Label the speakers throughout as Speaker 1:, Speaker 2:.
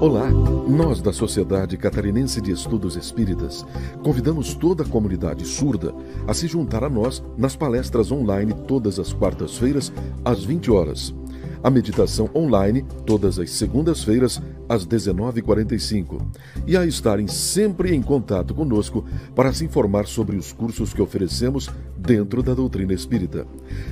Speaker 1: Olá, nós da Sociedade Catarinense de Estudos Espíritas convidamos toda a comunidade surda a se juntar a nós nas palestras online todas as quartas-feiras às 20 horas. A meditação online todas as segundas-feiras às 19h45 e a estarem sempre em contato conosco para se informar sobre os cursos que oferecemos dentro da doutrina espírita.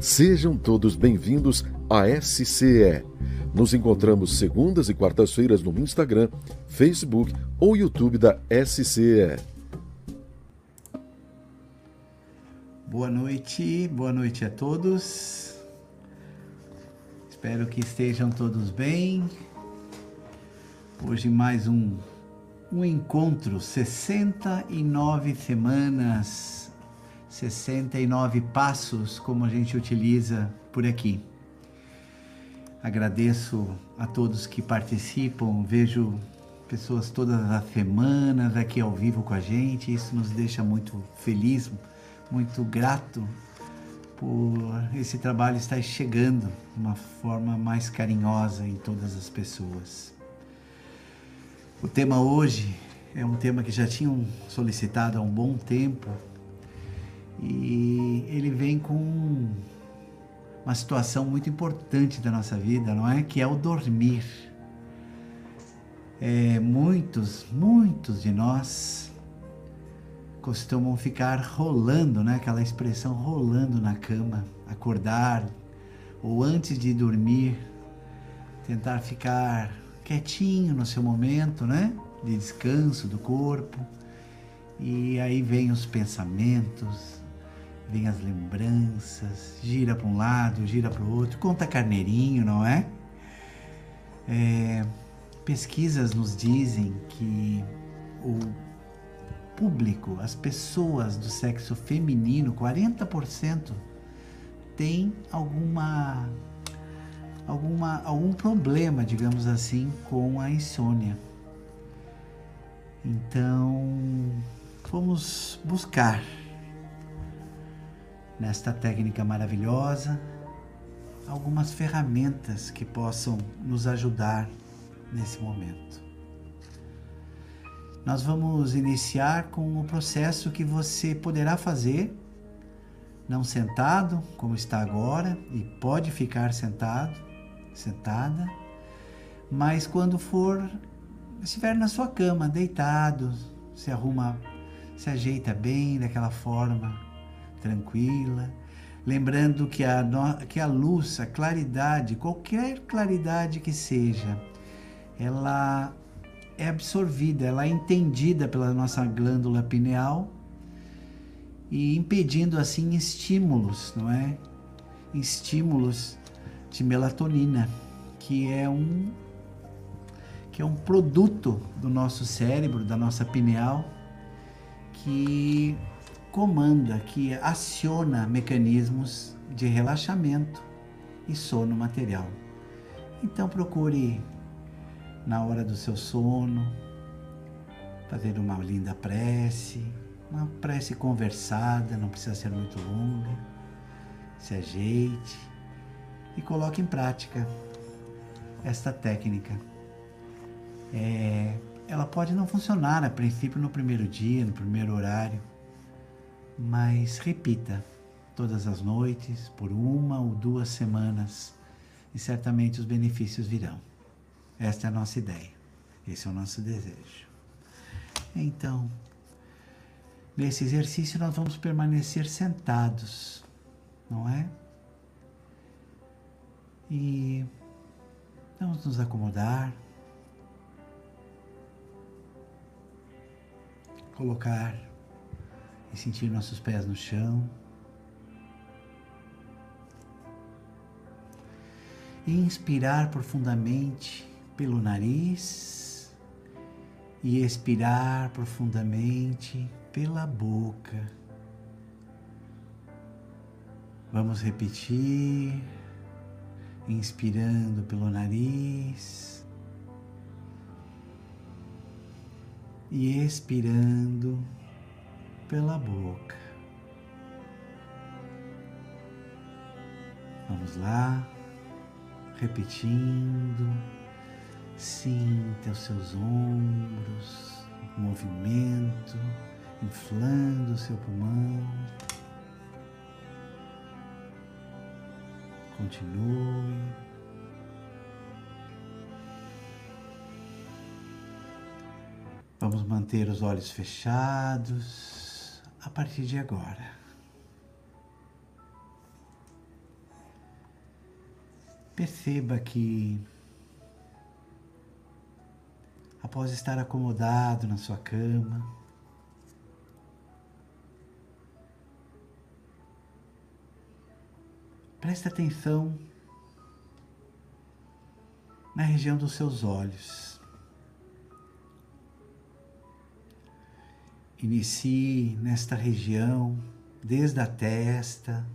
Speaker 1: Sejam todos bem-vindos à SCE. Nos encontramos segundas e quartas-feiras no Instagram, Facebook ou YouTube da SCE.
Speaker 2: Boa noite, boa noite a todos. Espero que estejam todos bem. Hoje mais um, um encontro, 69 semanas, 69 passos, como a gente utiliza por aqui. Agradeço a todos que participam, vejo pessoas todas as semanas aqui ao vivo com a gente, isso nos deixa muito feliz, muito grato por esse trabalho estar chegando de uma forma mais carinhosa em todas as pessoas. O tema hoje é um tema que já tinham solicitado há um bom tempo e ele vem com uma situação muito importante da nossa vida, não é? Que é o dormir. É, muitos, muitos de nós costumam ficar rolando, né? Aquela expressão rolando na cama, acordar ou antes de dormir, tentar ficar quietinho no seu momento, né? De descanso do corpo. E aí vem os pensamentos, vem as lembranças, gira para um lado, gira para o outro, conta carneirinho, não é? é? Pesquisas nos dizem que o público, as pessoas do sexo feminino, 40% tem alguma alguma algum problema, digamos assim, com a insônia. Então, vamos buscar nesta técnica maravilhosa algumas ferramentas que possam nos ajudar nesse momento. Nós vamos iniciar com o processo que você poderá fazer, não sentado, como está agora, e pode ficar sentado, sentada, mas quando for, estiver na sua cama, deitado, se arruma, se ajeita bem daquela forma tranquila, lembrando que a, que a luz, a claridade, qualquer claridade que seja, ela é absorvida, ela é entendida pela nossa glândula pineal e impedindo assim estímulos, não é? Estímulos de melatonina, que é um que é um produto do nosso cérebro, da nossa pineal, que comanda, que aciona mecanismos de relaxamento e sono material. Então procure na hora do seu sono fazer uma linda prece, uma prece conversada, não precisa ser muito longa. Se ajeite e coloque em prática esta técnica. É, ela pode não funcionar a princípio no primeiro dia, no primeiro horário, mas repita todas as noites, por uma ou duas semanas, e certamente os benefícios virão. Esta é a nossa ideia, esse é o nosso desejo. Então, nesse exercício nós vamos permanecer sentados, não é? E vamos nos acomodar, colocar e sentir nossos pés no chão. E inspirar profundamente pelo nariz e expirar profundamente pela boca. Vamos repetir, inspirando pelo nariz e expirando pela boca. Vamos lá, repetindo. Sinta os seus ombros, movimento, inflando o seu pulmão. Continue. Vamos manter os olhos fechados partir de agora. Perceba que, após estar acomodado na sua cama, preste atenção na região dos seus olhos. Inicie nesta região, desde a testa,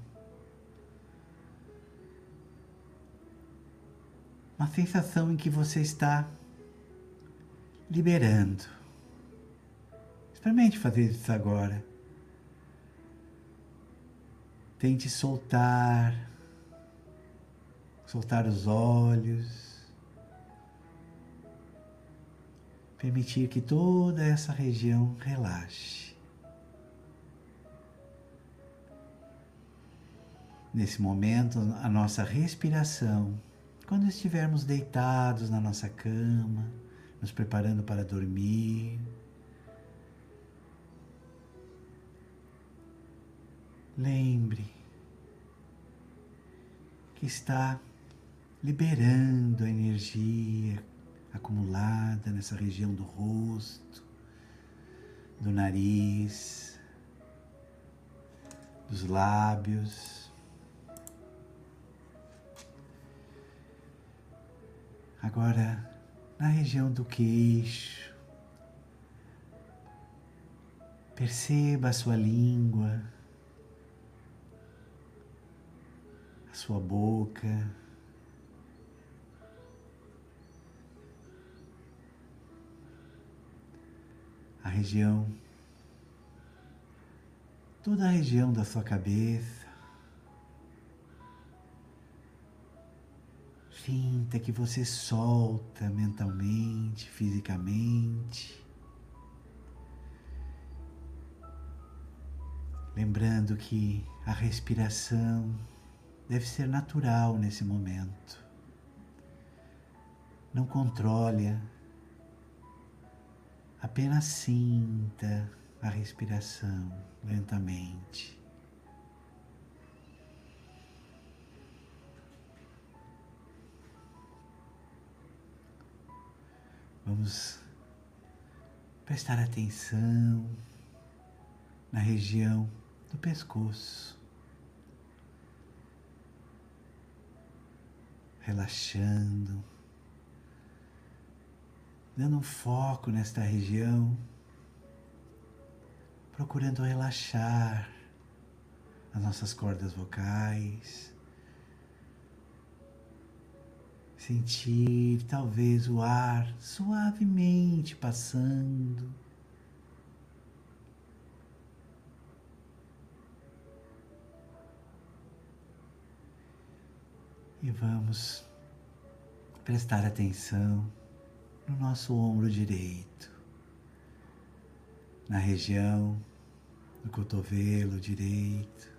Speaker 2: uma sensação em que você está liberando. Experimente fazer isso agora. Tente soltar, soltar os olhos, permitir que toda essa região relaxe. Nesse momento, a nossa respiração quando estivermos deitados na nossa cama, nos preparando para dormir, lembre que está liberando a energia acumulada nessa região do rosto, do nariz, dos lábios. Agora, na região do queixo, perceba a sua língua, a sua boca. Região, toda a região da sua cabeça. Sinta que você solta mentalmente, fisicamente. Lembrando que a respiração deve ser natural nesse momento. Não controle-a, apenas sinta a respiração lentamente. Vamos prestar atenção na região do pescoço, relaxando, dando um foco nesta região, procurando relaxar as nossas cordas vocais Sentir talvez o ar suavemente passando. E vamos prestar atenção no nosso ombro direito, na região do cotovelo direito,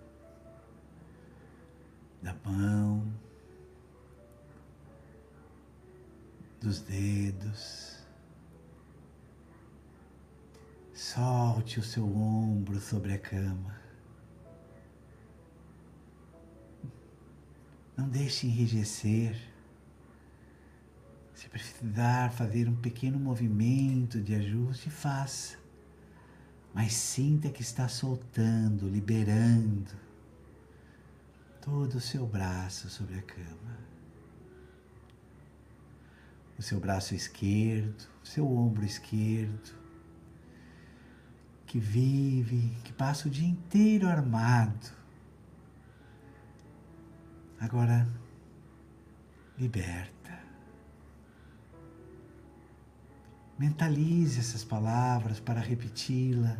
Speaker 2: da mão dos dedos. Solte o seu ombro sobre a cama. Não deixe enrijecer. Precisar fazer um pequeno movimento de ajuste, faça. Mas sinta que está soltando, liberando todo o seu braço sobre a cama o seu braço esquerdo, o seu ombro esquerdo, que vive, que passa o dia inteiro armado. Agora, liberta. Mentalize essas palavras para repeti-la.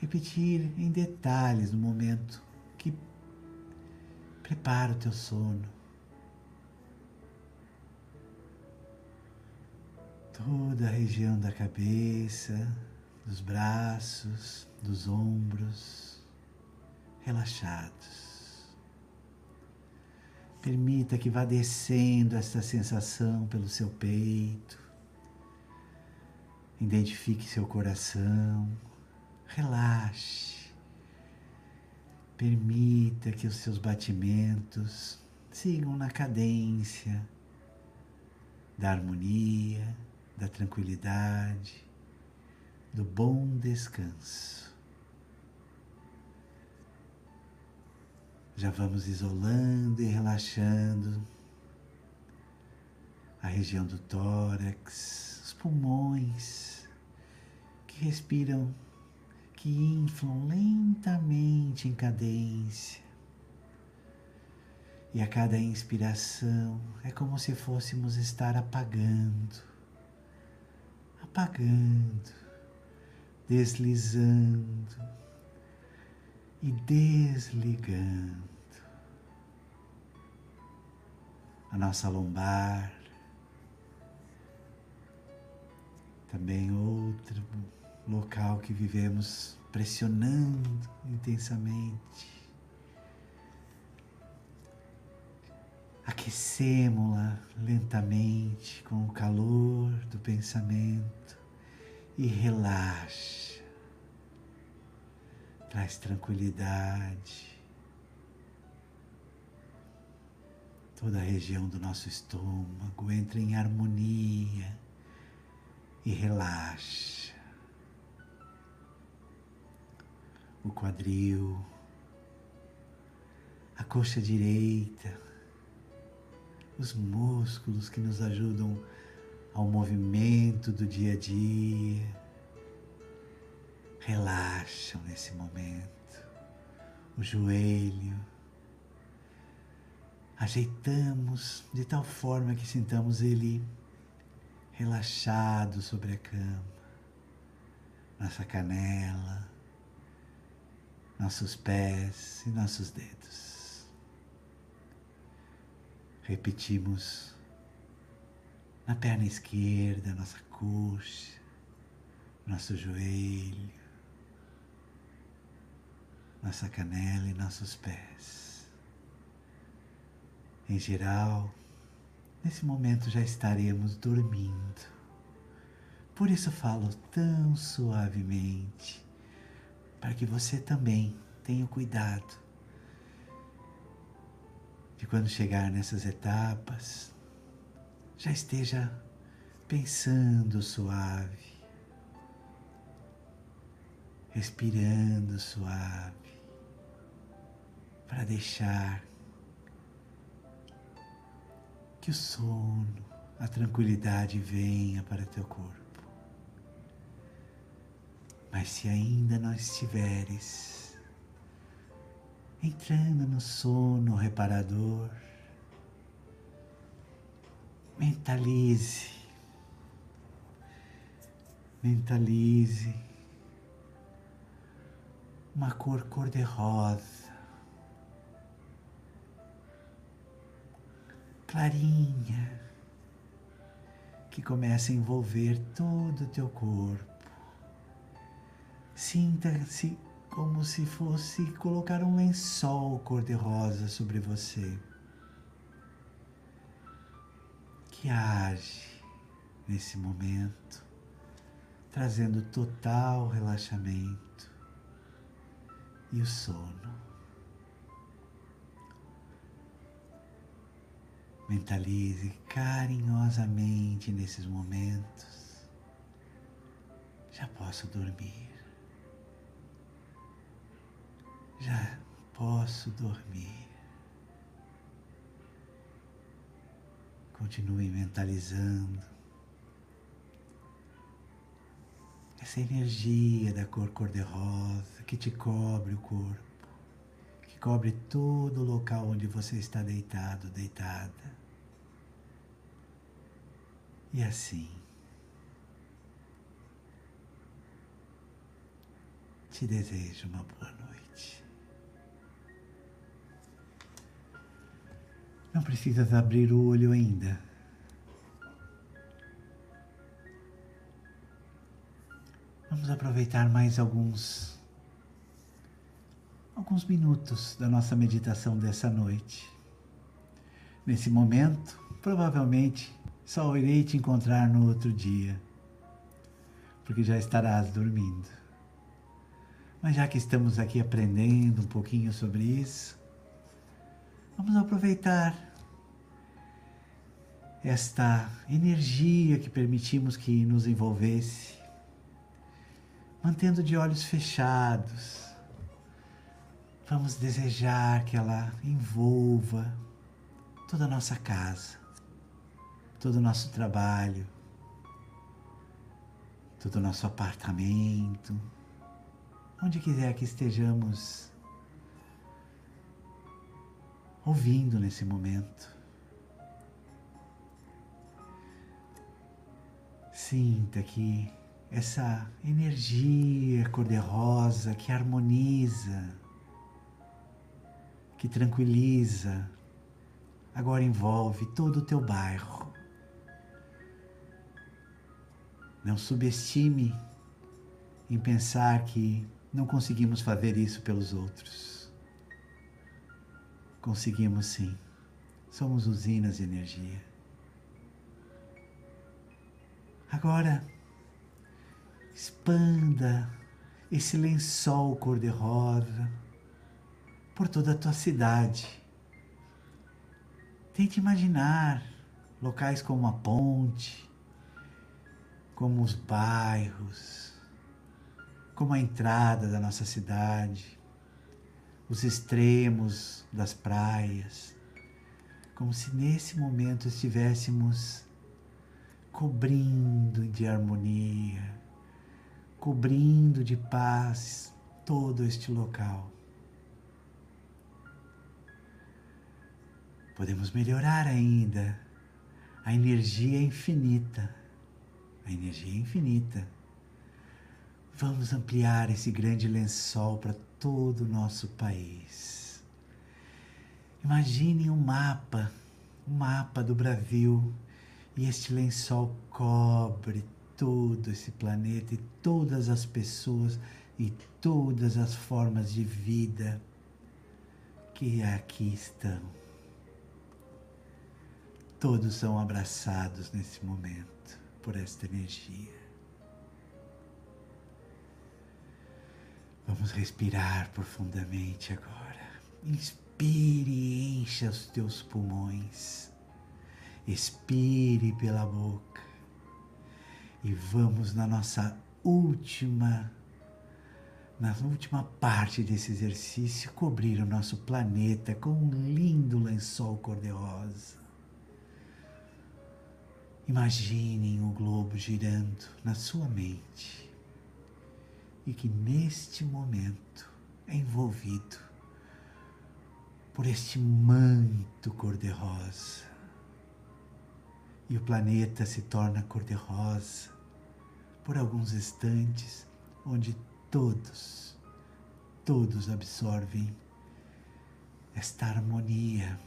Speaker 2: Repetir em detalhes no momento que prepara o teu sono. toda a região da cabeça, dos braços, dos ombros relaxados. Permita que vá descendo essa sensação pelo seu peito. Identifique seu coração. Relaxe. Permita que os seus batimentos sigam na cadência da harmonia, da tranquilidade, do bom descanso. Já vamos isolando e relaxando a região do tórax, os pulmões respiram, que inflam lentamente em cadência. E a cada inspiração é como se fôssemos estar apagando, apagando, deslizando e desligando a nossa lombar, também outro local que vivemos pressionando intensamente. Aquecemos-la lentamente com o calor do pensamento e relaxa traz tranquilidade. Toda a região do nosso estômago entra em harmonia e relaxa. O quadril, a coxa direita, os músculos que nos ajudam ao movimento do dia a dia relaxam nesse momento. O joelho. Ajeitamos de tal forma que sintamos ele relaxado sobre a cama, nossa canela, nossos pés e nossos dedos. Repetimos na perna esquerda, nossa coxa, nosso joelho, nossa canela e nossos pés. Em geral, nesse momento já estaremos dormindo. Por isso falo tão suavemente, para que você também tenha cuidado de quando chegar nessas etapas, já esteja pensando suave, respirando suave para deixar que o sono, a tranquilidade venha para teu corpo. Mas se ainda não estiveres entrando no sono reparador, mentalize, mentalize uma cor cor-de-rosa clarinha que começa a envolver todo o teu corpo. Sinta-se como se fosse colocar um lençol cor-de-rosa sobre você, que age nesse momento, trazendo total relaxamento e o sono. Mentalize carinhosamente nesses momentos. Já posso dormir. Já posso dormir. Continue mentalizando essa energia da cor cor-de-rosa que te cobre o corpo, que cobre todo o local onde você está deitado, deitada. E assim, te desejo uma boa noite. Não precisas abrir o olho ainda. Vamos aproveitar mais alguns alguns minutos da nossa meditação dessa noite. Nesse momento, provavelmente só irei te encontrar no outro dia, porque já estarás dormindo. Mas já que estamos aqui aprendendo um pouquinho sobre isso, vamos aproveitar esta energia que permitimos que nos envolvesse, mantendo de olhos fechados. Vamos desejar que ela envolva toda a nossa casa, todo o nosso trabalho, todo o nosso apartamento, onde quiser que estejamos ouvindo nesse momento. Sinta que essa energia cor-de-rosa que harmoniza, que tranquiliza, agora envolve todo o teu bairro. Não subestime em pensar que não conseguimos fazer isso pelos outros. Conseguimos sim. Somos usinas de energia. Agora, expanda esse lençol cor-de-rosa por toda a tua cidade Tente imaginar locais como a ponte, como os bairros, como a entrada da nossa cidade, os extremos das praias, como se nesse momento estivéssemos cobrindo de harmonia, cobrindo de paz todo este local. Podemos melhorar ainda a energia infinita. A energia infinita. Vamos ampliar esse grande lençol para todo o nosso país. Imagine um mapa, um mapa do Brasil, e este lençol cobre todo esse planeta e todas as pessoas e todas as formas de vida que aqui estão. Todos são abraçados nesse momento por esta energia. Vamos respirar profundamente agora. Inspire e encha os teus pulmões. Expire pela boca. E vamos na nossa última na última parte desse exercício cobrir o nosso planeta com um lindo lençol cor-de-rosa. Imaginem o globo girando na sua mente e que neste momento é envolvido por este manto cor-de-rosa. E o planeta se torna cor-de-rosa por alguns instantes, onde todos, todos absorvem esta harmonia,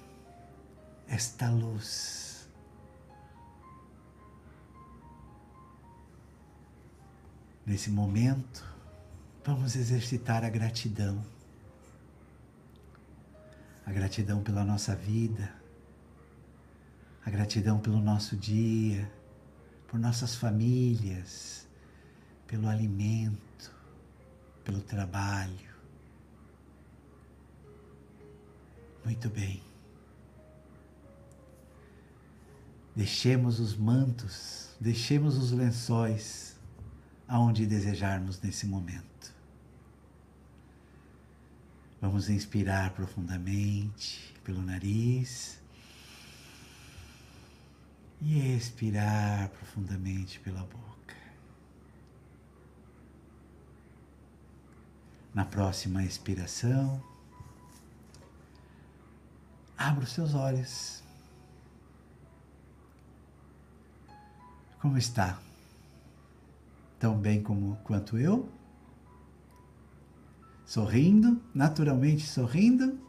Speaker 2: esta luz Nesse momento, vamos exercitar a gratidão. A gratidão pela nossa vida, a gratidão pelo nosso dia, por nossas famílias, pelo alimento, pelo trabalho. Muito bem. Deixemos os mantos, deixemos os lençóis aonde desejarmos nesse momento. Vamos inspirar profundamente pelo nariz e expirar profundamente pela boca. Na próxima expiração, abra os seus olhos. Como está? tão bem como quanto eu, sorrindo, naturalmente sorrindo.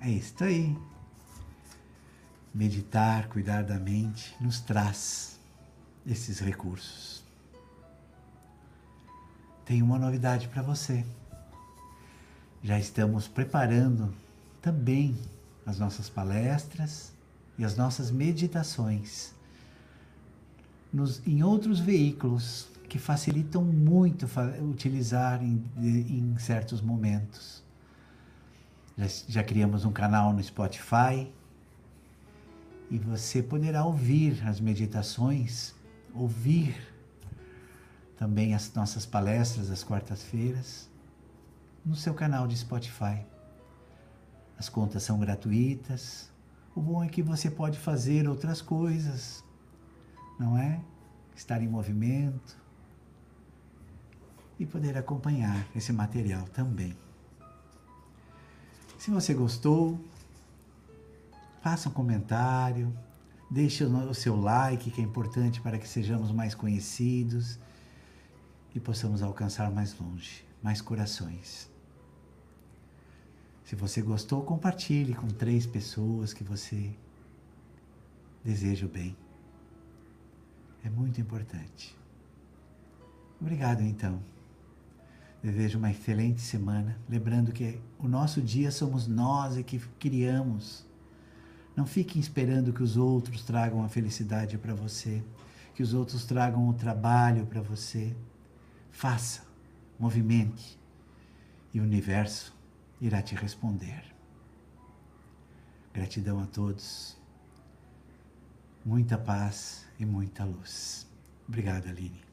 Speaker 2: É isso aí. Meditar, cuidar da mente, nos traz esses recursos. tenho uma novidade para você. Já estamos preparando também as nossas palestras e as nossas meditações nos, em outros veículos que facilitam muito utilizar em, em certos momentos. Já, já criamos um canal no Spotify e você poderá ouvir as meditações, ouvir também as nossas palestras às quartas-feiras no seu canal de Spotify. As contas são gratuitas. O bom é que você pode fazer outras coisas, não é? Estar em movimento e poder acompanhar esse material também. Se você gostou, faça um comentário, deixe o seu like, que é importante para que sejamos mais conhecidos e possamos alcançar mais longe, mais corações. Se você gostou, compartilhe com três pessoas que você deseja o bem. É muito importante. Obrigado, então. Desejo uma excelente semana. Lembrando que o nosso dia somos nós que criamos. Não fiquem esperando que os outros tragam a felicidade para você, que os outros tragam o trabalho para você. Faça, movimente, e o universo irá te responder. Gratidão a todos, muita paz e muita luz. Obrigado, Aline.